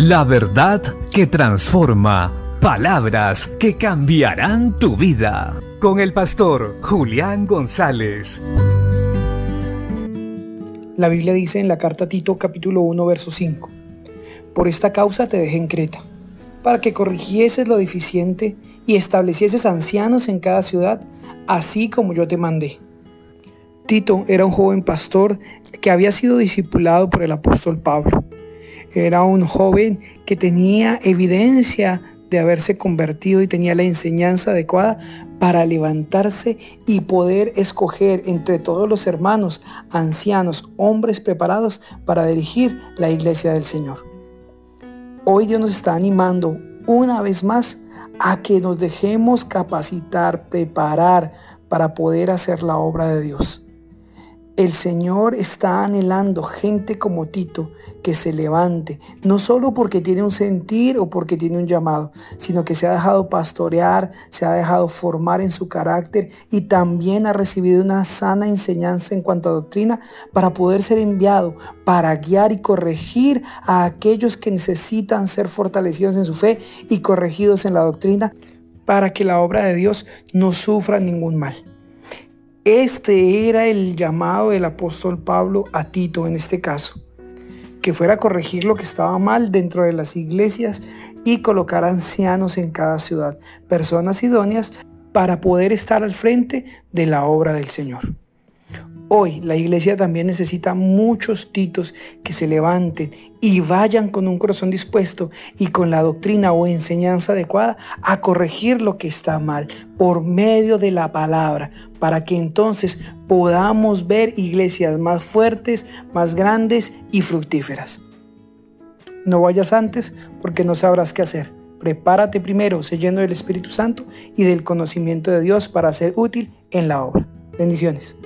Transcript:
La verdad que transforma. Palabras que cambiarán tu vida. Con el pastor Julián González. La Biblia dice en la carta a Tito capítulo 1 verso 5. Por esta causa te dejé en Creta, para que corrigieses lo deficiente y establecieses ancianos en cada ciudad, así como yo te mandé. Tito era un joven pastor que había sido discipulado por el apóstol Pablo. Era un joven que tenía evidencia de haberse convertido y tenía la enseñanza adecuada para levantarse y poder escoger entre todos los hermanos, ancianos, hombres preparados para dirigir la iglesia del Señor. Hoy Dios nos está animando una vez más a que nos dejemos capacitar, preparar para poder hacer la obra de Dios. El Señor está anhelando gente como Tito que se levante, no solo porque tiene un sentir o porque tiene un llamado, sino que se ha dejado pastorear, se ha dejado formar en su carácter y también ha recibido una sana enseñanza en cuanto a doctrina para poder ser enviado, para guiar y corregir a aquellos que necesitan ser fortalecidos en su fe y corregidos en la doctrina para que la obra de Dios no sufra ningún mal. Este era el llamado del apóstol Pablo a Tito en este caso, que fuera a corregir lo que estaba mal dentro de las iglesias y colocar ancianos en cada ciudad, personas idóneas para poder estar al frente de la obra del Señor. Hoy la iglesia también necesita muchos titos que se levanten y vayan con un corazón dispuesto y con la doctrina o enseñanza adecuada a corregir lo que está mal por medio de la palabra, para que entonces podamos ver iglesias más fuertes, más grandes y fructíferas. No vayas antes porque no sabrás qué hacer. Prepárate primero, se del Espíritu Santo y del conocimiento de Dios para ser útil en la obra. Bendiciones.